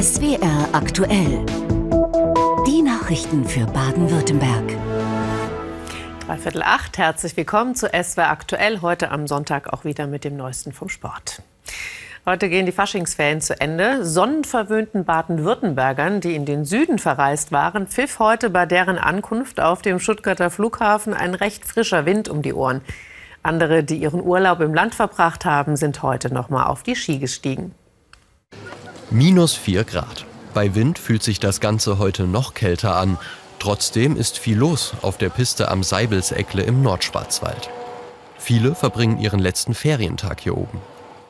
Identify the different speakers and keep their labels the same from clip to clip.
Speaker 1: SWR aktuell. Die Nachrichten für Baden-Württemberg.
Speaker 2: Dreiviertel acht, herzlich willkommen zu SWR aktuell. Heute am Sonntag auch wieder mit dem Neuesten vom Sport. Heute gehen die Faschingsferien zu Ende. Sonnenverwöhnten Baden-Württembergern, die in den Süden verreist waren, pfiff heute bei deren Ankunft auf dem Stuttgarter Flughafen ein recht frischer Wind um die Ohren. Andere, die ihren Urlaub im Land verbracht haben, sind heute noch mal auf die Ski gestiegen.
Speaker 3: Minus 4 Grad. Bei Wind fühlt sich das Ganze heute noch kälter an. Trotzdem ist viel los auf der Piste am Seibelseckle im Nordschwarzwald. Viele verbringen ihren letzten Ferientag hier oben.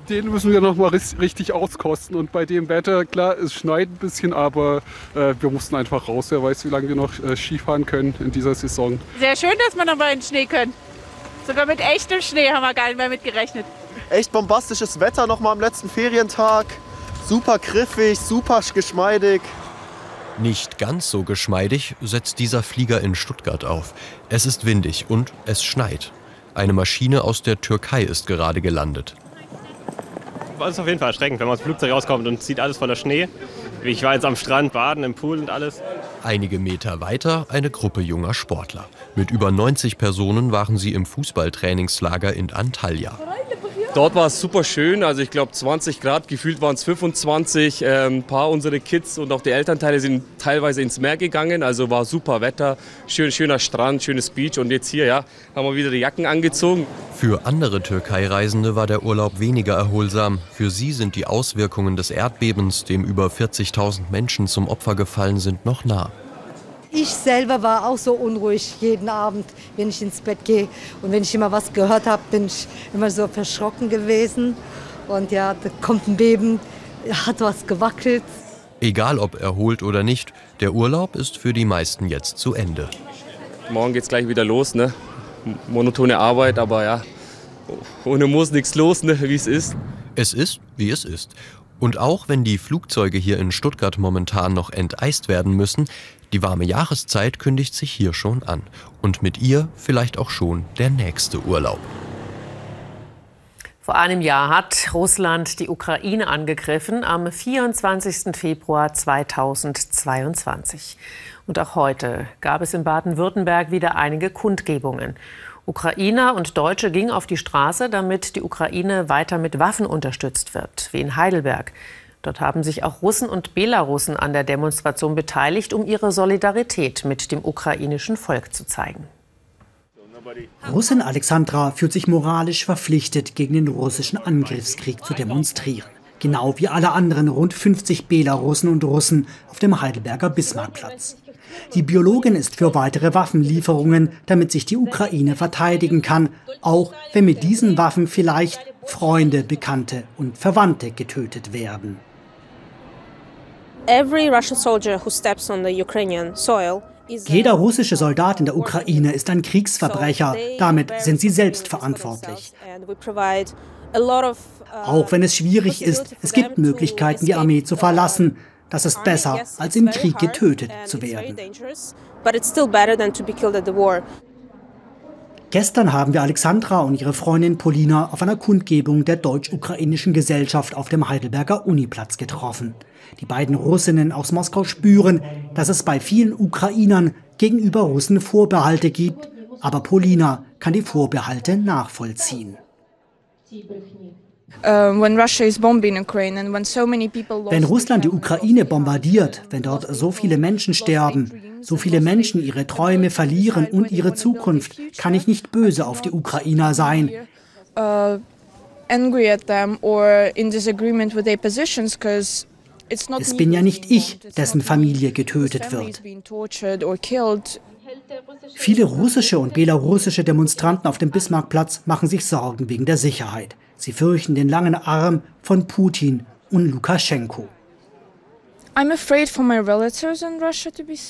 Speaker 4: Den müssen wir noch mal richtig auskosten. Und bei dem Wetter, klar, es schneit ein bisschen, aber äh, wir mussten einfach raus. Wer weiß, wie lange wir noch äh, Skifahren können in dieser Saison.
Speaker 5: Sehr schön, dass wir noch mal in den Schnee können. Sogar mit echtem Schnee haben wir gar nicht mehr mitgerechnet.
Speaker 6: Echt bombastisches Wetter noch mal am letzten Ferientag. Super griffig, super geschmeidig.
Speaker 3: Nicht ganz so geschmeidig setzt dieser Flieger in Stuttgart auf. Es ist windig und es schneit. Eine Maschine aus der Türkei ist gerade gelandet.
Speaker 7: Es ist auf jeden Fall erschreckend, wenn man aus dem Flugzeug rauskommt und sieht alles voller Schnee. Ich war jetzt am Strand baden, im Pool und alles.
Speaker 3: Einige Meter weiter eine Gruppe junger Sportler. Mit über 90 Personen waren sie im Fußballtrainingslager in Antalya.
Speaker 8: Dort war es super schön, also ich glaube 20 Grad, gefühlt waren es 25. Ähm, ein paar unserer Kids und auch die Elternteile sind teilweise ins Meer gegangen, also war super Wetter, schön, schöner Strand, schönes Beach und jetzt hier ja, haben wir wieder die Jacken angezogen.
Speaker 3: Für andere Türkei-Reisende war der Urlaub weniger erholsam. Für sie sind die Auswirkungen des Erdbebens, dem über 40.000 Menschen zum Opfer gefallen sind, noch nah.
Speaker 9: Ich selber war auch so unruhig jeden Abend, wenn ich ins Bett gehe. Und wenn ich immer was gehört habe, bin ich immer so verschrocken gewesen. Und ja, da kommt ein Beben, hat was gewackelt.
Speaker 3: Egal ob erholt oder nicht, der Urlaub ist für die meisten jetzt zu Ende.
Speaker 8: Morgen geht's gleich wieder los, ne? Monotone Arbeit, aber ja, ohne muss nichts los, ne? wie es ist.
Speaker 3: Es ist, wie es ist. Und auch wenn die Flugzeuge hier in Stuttgart momentan noch enteist werden müssen, die warme Jahreszeit kündigt sich hier schon an. Und mit ihr vielleicht auch schon der nächste Urlaub.
Speaker 2: Vor einem Jahr hat Russland die Ukraine angegriffen, am 24. Februar 2022. Und auch heute gab es in Baden-Württemberg wieder einige Kundgebungen. Ukrainer und Deutsche gingen auf die Straße, damit die Ukraine weiter mit Waffen unterstützt wird, wie in Heidelberg. Dort haben sich auch Russen und Belarussen an der Demonstration beteiligt, um ihre Solidarität mit dem ukrainischen Volk zu zeigen.
Speaker 10: Russin Alexandra fühlt sich moralisch verpflichtet, gegen den russischen Angriffskrieg zu demonstrieren. Genau wie alle anderen rund 50 Belarussen und Russen auf dem Heidelberger Bismarckplatz. Die Biologin ist für weitere Waffenlieferungen, damit sich die Ukraine verteidigen kann, auch wenn mit diesen Waffen vielleicht Freunde, Bekannte und Verwandte getötet werden. Jeder russische Soldat in der Ukraine ist ein Kriegsverbrecher. Damit sind sie selbst verantwortlich.
Speaker 11: Uh,
Speaker 10: Auch wenn es schwierig ist, es gibt Möglichkeiten, die Armee zu verlassen. Das ist besser, als im Krieg getötet zu werden. Gestern haben wir Alexandra und ihre Freundin Polina auf einer Kundgebung der deutsch-ukrainischen Gesellschaft auf dem Heidelberger Uniplatz getroffen. Die beiden Russinnen aus Moskau spüren, dass es bei vielen Ukrainern gegenüber Russen Vorbehalte gibt, aber Polina kann die Vorbehalte nachvollziehen.
Speaker 11: Uh, wenn
Speaker 10: Russland die Ukraine bombardiert, wenn dort so viele Menschen sterben, so viele Menschen ihre Träume verlieren und ihre Zukunft, kann ich nicht böse auf die Ukrainer sein.
Speaker 11: Uh,
Speaker 10: es bin ja nicht ich, dessen Familie getötet wird. Viele russische und belarussische Demonstranten auf dem Bismarckplatz machen sich Sorgen wegen der Sicherheit. Sie fürchten den langen Arm von Putin und Lukaschenko.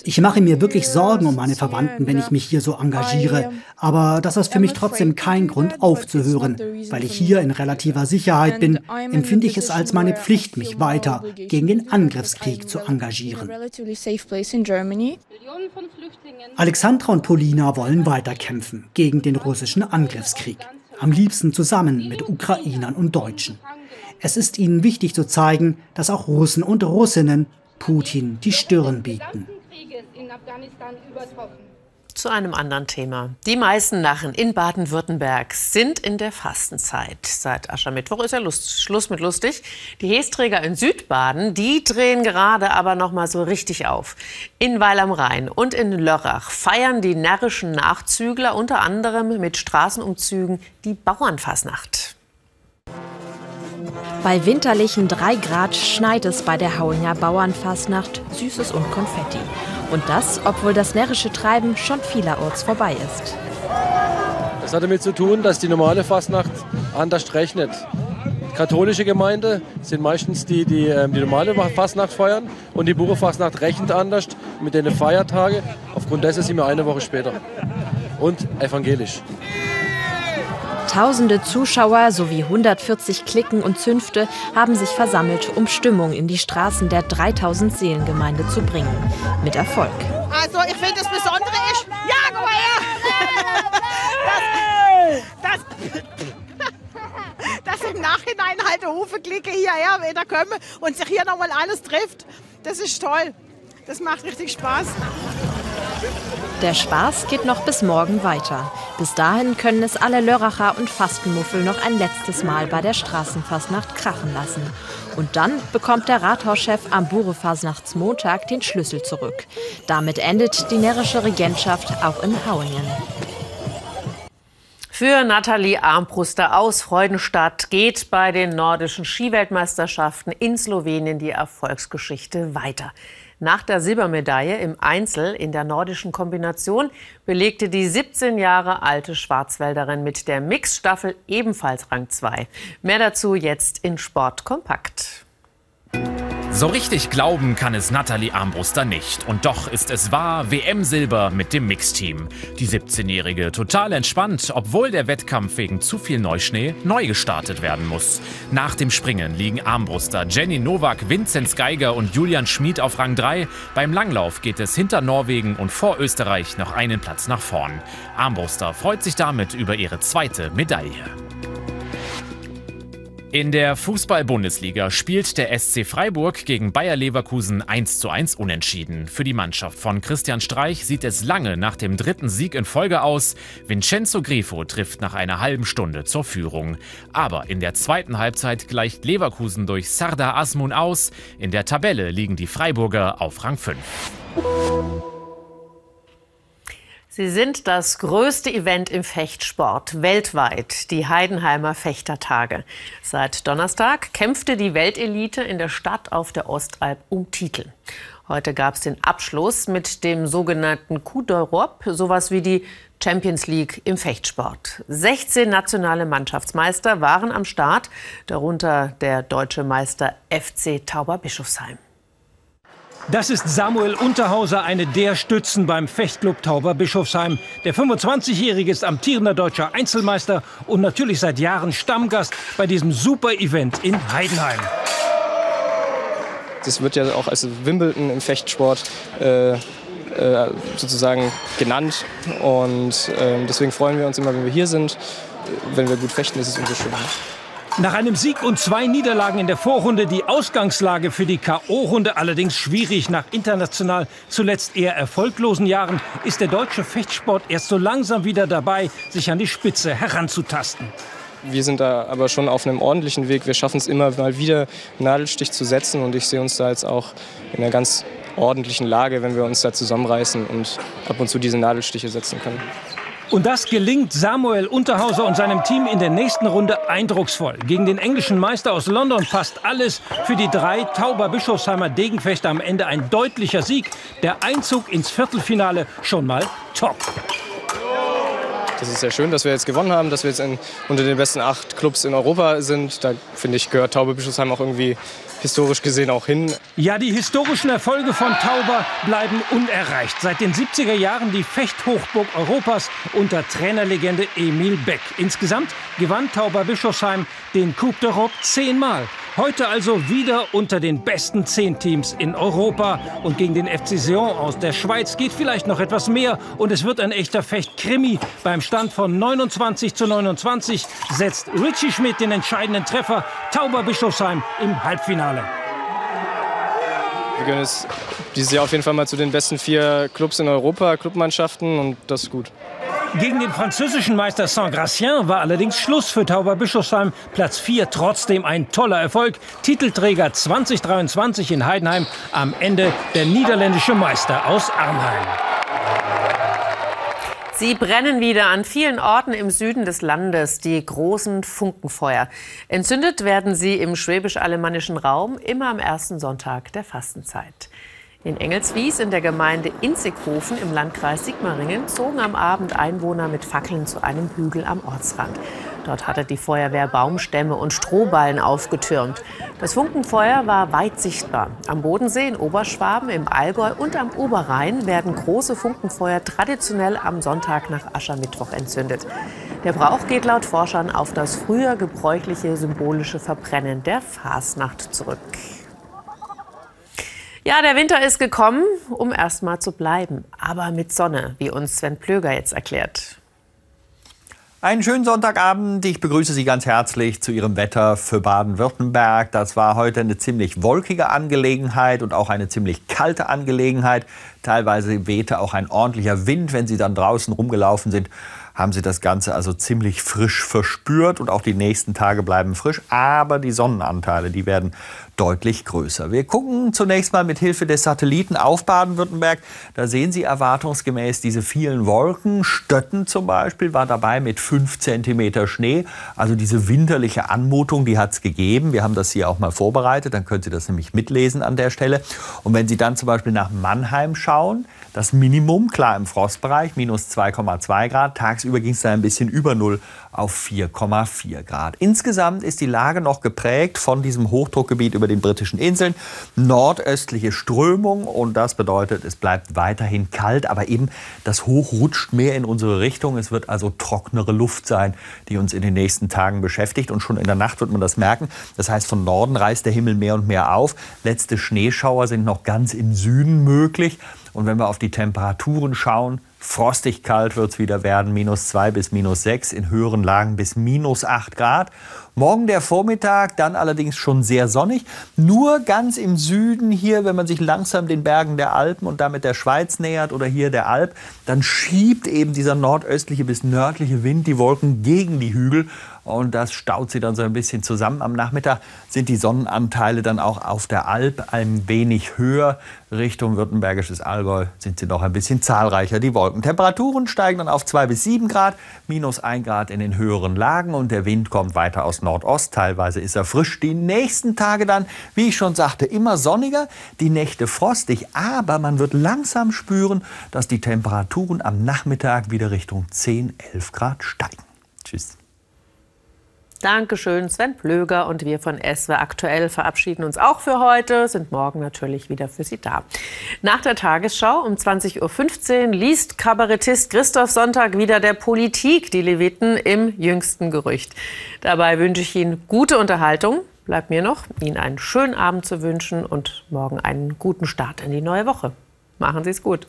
Speaker 10: Ich mache mir wirklich Sorgen um meine Verwandten, wenn ich mich hier so engagiere. Aber das ist für mich trotzdem kein Grund aufzuhören. Weil ich hier in relativer Sicherheit bin, empfinde ich es als meine Pflicht, mich weiter gegen den Angriffskrieg zu engagieren. Alexandra und Polina wollen weiterkämpfen gegen den russischen Angriffskrieg. Am liebsten zusammen mit Ukrainern und Deutschen. Es ist ihnen wichtig zu zeigen, dass auch Russen und Russinnen Putin die Stirn bieten.
Speaker 2: Zu einem anderen Thema. Die meisten Narren in Baden-Württemberg sind in der Fastenzeit. Seit Aschermittwoch ist ja Lust, Schluss mit lustig. Die Hesträger in Südbaden, die drehen gerade aber noch mal so richtig auf. In Weil am Rhein und in Lörrach feiern die närrischen Nachzügler unter anderem mit Straßenumzügen die Bauernfasnacht.
Speaker 12: Bei winterlichen 3 Grad schneit es bei der Hauinger Bauernfasnacht Süßes und Konfetti. Und das, obwohl das närrische Treiben schon vielerorts vorbei ist.
Speaker 13: Das hat damit zu tun, dass die normale Fastnacht anders rechnet. Katholische Gemeinde sind meistens die, die ähm, die normale Fastnacht feiern und die Buchefastnacht rechnet anders mit den Feiertagen. Aufgrund dessen sind wir eine Woche später. Und evangelisch.
Speaker 12: Tausende Zuschauer sowie 140 Klicken und Zünfte haben sich versammelt, um Stimmung in die Straßen der 3000 Seelengemeinde zu bringen. Mit Erfolg.
Speaker 5: Also ich finde das Besondere ist, ja, guck mal her! Das, das, dass im Nachhinein halt Hufe Klicke hierher wieder kommen und sich hier nochmal alles trifft, das ist toll. Das macht richtig Spaß.
Speaker 12: Der Spaß geht noch bis morgen weiter. Bis dahin können es alle Lörracher und Fastenmuffel noch ein letztes Mal bei der Straßenfastnacht krachen lassen. Und dann bekommt der Rathauschef am Burefasnachtsmontag den Schlüssel zurück. Damit endet die närrische Regentschaft auch in Hauingen.
Speaker 2: Für Nathalie Armbruster aus Freudenstadt geht bei den nordischen Skiweltmeisterschaften in Slowenien die Erfolgsgeschichte weiter. Nach der Silbermedaille im Einzel in der nordischen Kombination belegte die 17 Jahre alte Schwarzwälderin mit der Mixstaffel ebenfalls Rang 2. Mehr dazu jetzt in Sport kompakt.
Speaker 14: So richtig glauben kann es Nathalie Armbruster nicht. Und doch ist es wahr, WM-Silber mit dem Mixteam. Die 17-Jährige total entspannt, obwohl der Wettkampf wegen zu viel Neuschnee neu gestartet werden muss. Nach dem Springen liegen Armbruster Jenny Nowak, Vinzenz Geiger und Julian Schmid auf Rang 3. Beim Langlauf geht es hinter Norwegen und vor Österreich noch einen Platz nach vorn. Armbruster freut sich damit über ihre zweite Medaille. In der Fußball-Bundesliga spielt der SC Freiburg gegen Bayer Leverkusen 1:1 unentschieden. Für die Mannschaft von Christian Streich sieht es lange nach dem dritten Sieg in Folge aus. Vincenzo Grifo trifft nach einer halben Stunde zur Führung. Aber in der zweiten Halbzeit gleicht Leverkusen durch Sardar Asmun aus. In der Tabelle liegen die Freiburger auf Rang 5.
Speaker 2: Sie sind das größte Event im Fechtsport weltweit, die Heidenheimer Fechtertage. Seit Donnerstag kämpfte die Weltelite in der Stadt auf der Ostalb um Titel. Heute gab es den Abschluss mit dem sogenannten Coup d'Europe, sowas wie die Champions League im Fechtsport. 16 nationale Mannschaftsmeister waren am Start, darunter der deutsche Meister FC Tauber Bischofsheim.
Speaker 15: Das ist Samuel Unterhauser, eine der Stützen beim Fechtclub Tauber Bischofsheim. Der 25-Jährige ist amtierender deutscher Einzelmeister und natürlich seit Jahren Stammgast bei diesem Super-Event in Heidenheim.
Speaker 16: Das wird ja auch als Wimbledon im Fechtsport äh, äh, sozusagen genannt. Und äh, deswegen freuen wir uns immer, wenn wir hier sind. Wenn wir gut fechten, ist es umso schöner.
Speaker 15: Nach einem Sieg und zwei Niederlagen in der Vorrunde die Ausgangslage für die K.O.-Runde allerdings schwierig. Nach international zuletzt eher erfolglosen Jahren ist der deutsche Fechtsport erst so langsam wieder dabei, sich an die Spitze heranzutasten.
Speaker 16: Wir sind da aber schon auf einem ordentlichen Weg. Wir schaffen es immer mal wieder, Nadelstich zu setzen. Und ich sehe uns da jetzt auch in einer ganz ordentlichen Lage, wenn wir uns da zusammenreißen und ab und zu diese Nadelstiche setzen können.
Speaker 15: Und das gelingt Samuel Unterhauser und seinem Team in der nächsten Runde eindrucksvoll. Gegen den englischen Meister aus London passt alles. Für die drei Tauber Bischofsheimer Degenfechter am Ende ein deutlicher Sieg. Der Einzug ins Viertelfinale schon mal top.
Speaker 16: Das ist sehr schön, dass wir jetzt gewonnen haben, dass wir jetzt in, unter den besten acht Clubs in Europa sind. Da finde ich, gehört Taube Bischofsheim auch irgendwie historisch gesehen auch hin.
Speaker 15: Ja, die historischen Erfolge von Tauber bleiben unerreicht. Seit den 70er Jahren die Fechthochburg Europas unter Trainerlegende Emil Beck. Insgesamt gewann Tauber Bischofsheim den Coupe d'Europe zehnmal. Heute also wieder unter den besten zehn Teams in Europa. Und gegen den FC Sion aus der Schweiz geht vielleicht noch etwas mehr. Und es wird ein echter Fecht-Krimi. Beim Stand von 29 zu 29 setzt Richie Schmidt den entscheidenden Treffer. Tauber Bischofsheim im Halbfinale.
Speaker 16: Wir gehören jetzt dieses Jahr auf jeden Fall mal zu den besten vier Clubs in Europa, Clubmannschaften. Und das ist gut.
Speaker 15: Gegen den französischen Meister Saint-Gratien war allerdings Schluss für Tauber Bischofsheim. Platz 4 trotzdem ein toller Erfolg. Titelträger 2023 in Heidenheim. Am Ende der niederländische Meister aus Arnheim.
Speaker 2: Sie brennen wieder an vielen Orten im Süden des Landes, die großen Funkenfeuer. Entzündet werden sie im schwäbisch-alemannischen Raum immer am ersten Sonntag der Fastenzeit. In Engelswies in der Gemeinde Inzighofen im Landkreis Sigmaringen zogen am Abend Einwohner mit Fackeln zu einem Hügel am Ortsrand. Dort hatte die Feuerwehr Baumstämme und Strohballen aufgetürmt. Das Funkenfeuer war weit sichtbar. Am Bodensee in Oberschwaben, im Allgäu und am Oberrhein werden große Funkenfeuer traditionell am Sonntag nach Aschermittwoch entzündet. Der Brauch geht laut Forschern auf das früher gebräuchliche symbolische Verbrennen der Fasnacht zurück. Ja, der Winter ist gekommen, um erst mal zu bleiben. Aber mit Sonne, wie uns Sven Plöger jetzt erklärt.
Speaker 17: Einen schönen Sonntagabend. Ich begrüße Sie ganz herzlich zu Ihrem Wetter für Baden-Württemberg. Das war heute eine ziemlich wolkige Angelegenheit und auch eine ziemlich kalte Angelegenheit. Teilweise wehte auch ein ordentlicher Wind, wenn Sie dann draußen rumgelaufen sind haben Sie das Ganze also ziemlich frisch verspürt und auch die nächsten Tage bleiben frisch. Aber die Sonnenanteile, die werden deutlich größer. Wir gucken zunächst mal mit Hilfe des Satelliten auf Baden-Württemberg. Da sehen Sie erwartungsgemäß diese vielen Wolken. Stötten zum Beispiel war dabei mit 5 cm Schnee. Also diese winterliche Anmutung, die hat es gegeben. Wir haben das hier auch mal vorbereitet. Dann können Sie das nämlich mitlesen an der Stelle. Und wenn Sie dann zum Beispiel nach Mannheim schauen, das Minimum, klar im Frostbereich, minus 2,2 Grad. Tagsüber ging es da ein bisschen über Null auf 4,4 Grad. Insgesamt ist die Lage noch geprägt von diesem Hochdruckgebiet über den britischen Inseln. Nordöstliche Strömung und das bedeutet, es bleibt weiterhin kalt, aber eben das Hoch rutscht mehr in unsere Richtung. Es wird also trocknere Luft sein, die uns in den nächsten Tagen beschäftigt und schon in der Nacht wird man das merken. Das heißt, von Norden reißt der Himmel mehr und mehr auf. Letzte Schneeschauer sind noch ganz im Süden möglich. Und wenn wir auf die Temperaturen schauen, frostig kalt wird es wieder werden, minus 2 bis minus 6, in höheren Lagen bis minus 8 Grad. Morgen der Vormittag, dann allerdings schon sehr sonnig. Nur ganz im Süden hier, wenn man sich langsam den Bergen der Alpen und damit der Schweiz nähert oder hier der Alp, dann schiebt eben dieser nordöstliche bis nördliche Wind die Wolken gegen die Hügel und das staut sie dann so ein bisschen zusammen. Am Nachmittag sind die Sonnenanteile dann auch auf der Alp ein wenig höher. Richtung Württembergisches Allgäu sind sie noch ein bisschen zahlreicher, die Wolken. Temperaturen steigen dann auf 2 bis 7 Grad, minus 1 Grad in den höheren Lagen und der Wind kommt weiter aus Nordost. Teilweise ist er frisch. Die nächsten Tage dann, wie ich schon sagte, immer sonniger, die Nächte frostig, aber man wird langsam spüren, dass die Temperaturen am Nachmittag wieder Richtung 10, 11 Grad steigen. Tschüss.
Speaker 2: Dankeschön, Sven Plöger und wir von SW Aktuell verabschieden uns auch für heute, sind morgen natürlich wieder für Sie da. Nach der Tagesschau um 20.15 Uhr liest Kabarettist Christoph Sonntag wieder der Politik die Leviten im jüngsten Gerücht. Dabei wünsche ich Ihnen gute Unterhaltung. Bleibt mir noch, Ihnen einen schönen Abend zu wünschen und morgen einen guten Start in die neue Woche. Machen Sie es gut.